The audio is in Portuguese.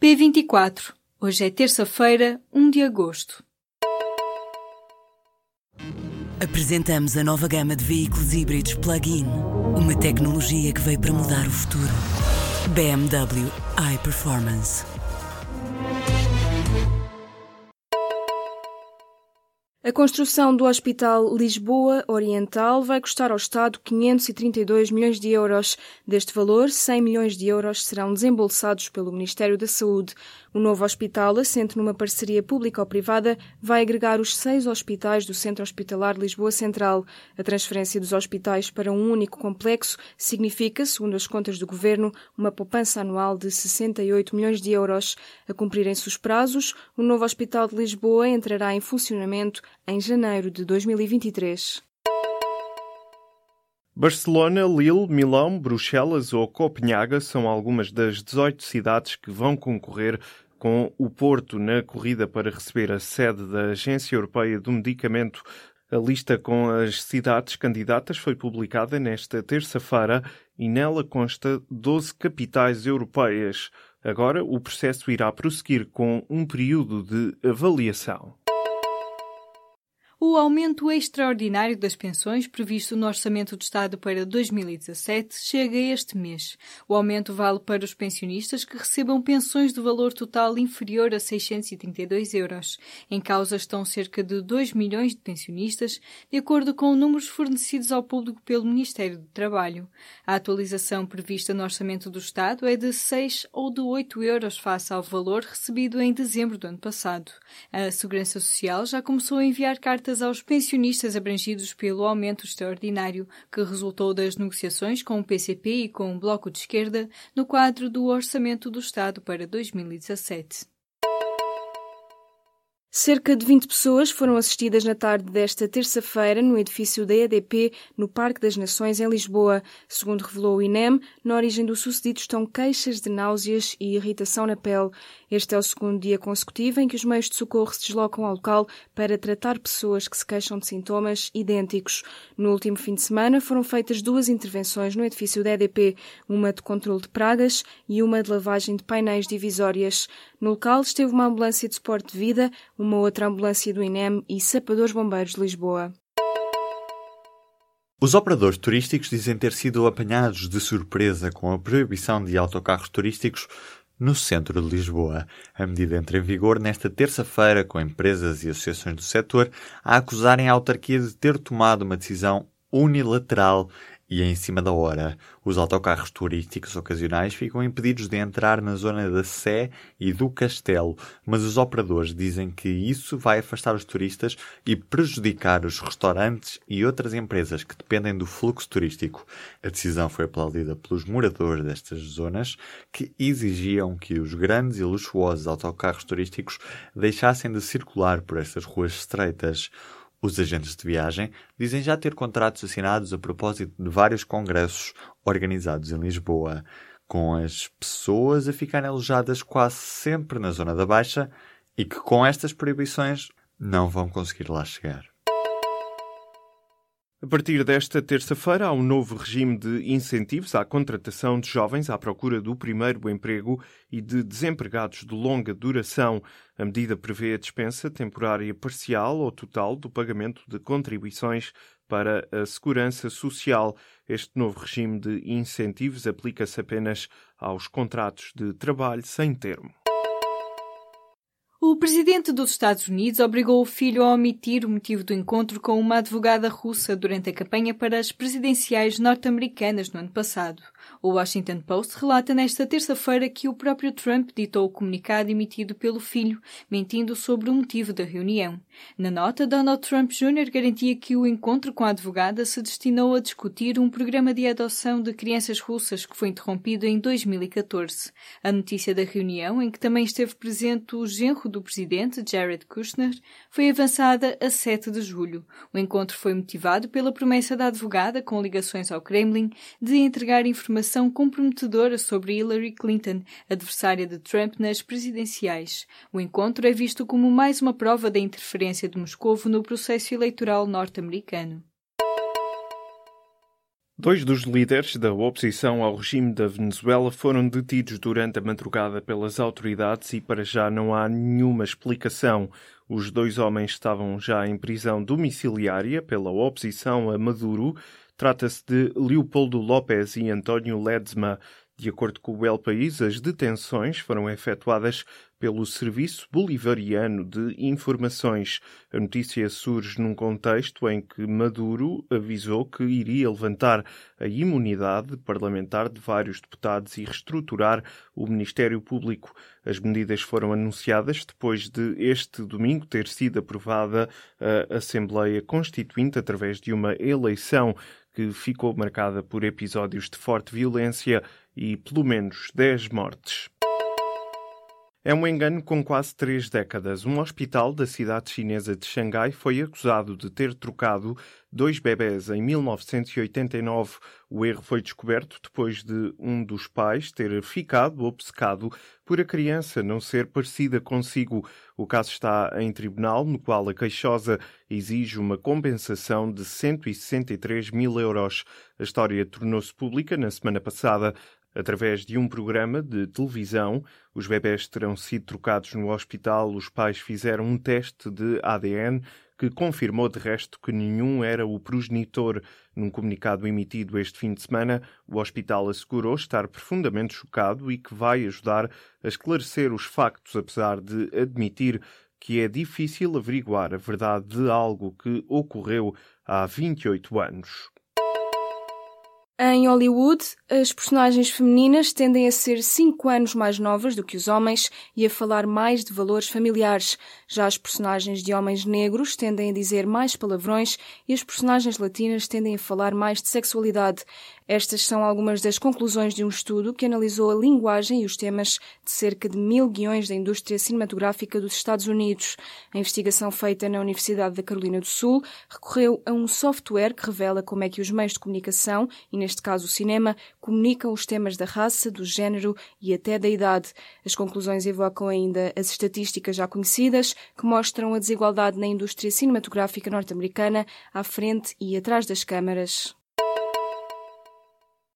P24. Hoje é terça-feira, 1 de agosto. Apresentamos a nova gama de veículos híbridos plug-in. Uma tecnologia que veio para mudar o futuro. BMW iPerformance. A construção do Hospital Lisboa Oriental vai custar ao Estado 532 milhões de euros. Deste valor, 100 milhões de euros serão desembolsados pelo Ministério da Saúde. O novo hospital, assente numa parceria pública-privada, vai agregar os seis hospitais do Centro Hospitalar Lisboa Central. A transferência dos hospitais para um único complexo significa, segundo as contas do Governo, uma poupança anual de 68 milhões de euros. A cumprirem-se os prazos, o novo Hospital de Lisboa entrará em funcionamento em janeiro de 2023. Barcelona, Lille, Milão, Bruxelas ou Copenhaga são algumas das 18 cidades que vão concorrer com o Porto na corrida para receber a sede da Agência Europeia do Medicamento. A lista com as cidades candidatas foi publicada nesta terça-feira e nela consta 12 capitais europeias. Agora, o processo irá prosseguir com um período de avaliação. O aumento extraordinário das pensões previsto no Orçamento do Estado para 2017 chega este mês. O aumento vale para os pensionistas que recebam pensões de valor total inferior a 632 euros. Em causa estão cerca de 2 milhões de pensionistas, de acordo com números fornecidos ao público pelo Ministério do Trabalho. A atualização prevista no Orçamento do Estado é de 6 ou de 8 euros face ao valor recebido em dezembro do ano passado. A Segurança Social já começou a enviar cartas aos pensionistas abrangidos pelo aumento extraordinário que resultou das negociações com o PCP e com o Bloco de Esquerda no quadro do Orçamento do Estado para 2017. Cerca de 20 pessoas foram assistidas na tarde desta terça-feira no edifício da EDP, no Parque das Nações, em Lisboa. Segundo revelou o INEM, na origem do sucedido estão queixas de náuseas e irritação na pele. Este é o segundo dia consecutivo em que os meios de socorro se deslocam ao local para tratar pessoas que se queixam de sintomas idênticos. No último fim de semana foram feitas duas intervenções no edifício da EDP, uma de controle de pragas e uma de lavagem de painéis divisórias. No local esteve uma ambulância de suporte de vida, uma outra ambulância do INEM e sapadores bombeiros de Lisboa. Os operadores turísticos dizem ter sido apanhados de surpresa com a proibição de autocarros turísticos no centro de Lisboa. A medida entra em vigor nesta terça-feira, com empresas e associações do setor a acusarem a autarquia de ter tomado uma decisão unilateral e em cima da hora. Os autocarros turísticos ocasionais ficam impedidos de entrar na zona da Sé e do Castelo, mas os operadores dizem que isso vai afastar os turistas e prejudicar os restaurantes e outras empresas que dependem do fluxo turístico. A decisão foi aplaudida pelos moradores destas zonas, que exigiam que os grandes e luxuosos autocarros turísticos deixassem de circular por estas ruas estreitas. Os agentes de viagem dizem já ter contratos assinados a propósito de vários congressos organizados em Lisboa, com as pessoas a ficarem alojadas quase sempre na zona da Baixa e que com estas proibições não vão conseguir lá chegar. A partir desta terça-feira, há um novo regime de incentivos à contratação de jovens à procura do primeiro emprego e de desempregados de longa duração. A medida prevê a dispensa temporária parcial ou total do pagamento de contribuições para a segurança social. Este novo regime de incentivos aplica-se apenas aos contratos de trabalho sem termo. O presidente dos Estados Unidos obrigou o filho a omitir o motivo do encontro com uma advogada russa durante a campanha para as presidenciais norte-americanas no ano passado. O Washington Post relata nesta terça-feira que o próprio Trump ditou o comunicado emitido pelo filho, mentindo sobre o motivo da reunião. Na nota, Donald Trump Jr. garantia que o encontro com a advogada se destinou a discutir um programa de adoção de crianças russas que foi interrompido em 2014. A notícia da reunião, em que também esteve presente o genro do presidente, Jared Kushner, foi avançada a 7 de julho. O encontro foi motivado pela promessa da advogada, com ligações ao Kremlin, de entregar informação comprometedora sobre Hillary Clinton, adversária de Trump nas presidenciais. O encontro é visto como mais uma prova da interferência de Moscovo no processo eleitoral norte-americano. Dois dos líderes da oposição ao regime da Venezuela foram detidos durante a madrugada pelas autoridades e para já não há nenhuma explicação. Os dois homens estavam já em prisão domiciliária pela oposição a Maduro. Trata-se de Leopoldo López e António Ledesma. De acordo com o El País, as detenções foram efetuadas pelo Serviço Bolivariano de Informações. A notícia surge num contexto em que Maduro avisou que iria levantar a imunidade parlamentar de vários deputados e reestruturar o Ministério Público. As medidas foram anunciadas depois de este domingo ter sido aprovada a Assembleia Constituinte através de uma eleição que ficou marcada por episódios de forte violência e pelo menos 10 mortes. É um engano com quase três décadas. Um hospital da cidade chinesa de Xangai foi acusado de ter trocado dois bebés em 1989. O erro foi descoberto depois de um dos pais ter ficado obcecado por a criança não ser parecida consigo. O caso está em tribunal, no qual a queixosa exige uma compensação de 163 mil euros. A história tornou-se pública na semana passada Através de um programa de televisão, os bebés terão sido trocados no hospital. Os pais fizeram um teste de ADN que confirmou de resto que nenhum era o progenitor. Num comunicado emitido este fim de semana, o hospital assegurou estar profundamente chocado e que vai ajudar a esclarecer os factos, apesar de admitir que é difícil averiguar a verdade de algo que ocorreu há 28 anos. Em Hollywood, as personagens femininas tendem a ser 5 anos mais novas do que os homens e a falar mais de valores familiares. Já as personagens de homens negros tendem a dizer mais palavrões e as personagens latinas tendem a falar mais de sexualidade. Estas são algumas das conclusões de um estudo que analisou a linguagem e os temas de cerca de mil guiões da indústria cinematográfica dos Estados Unidos. A investigação feita na Universidade da Carolina do Sul recorreu a um software que revela como é que os meios de comunicação, e neste caso o cinema, comunicam os temas da raça, do género e até da idade. As conclusões evocam ainda as estatísticas já conhecidas, que mostram a desigualdade na indústria cinematográfica norte-americana à frente e atrás das câmaras.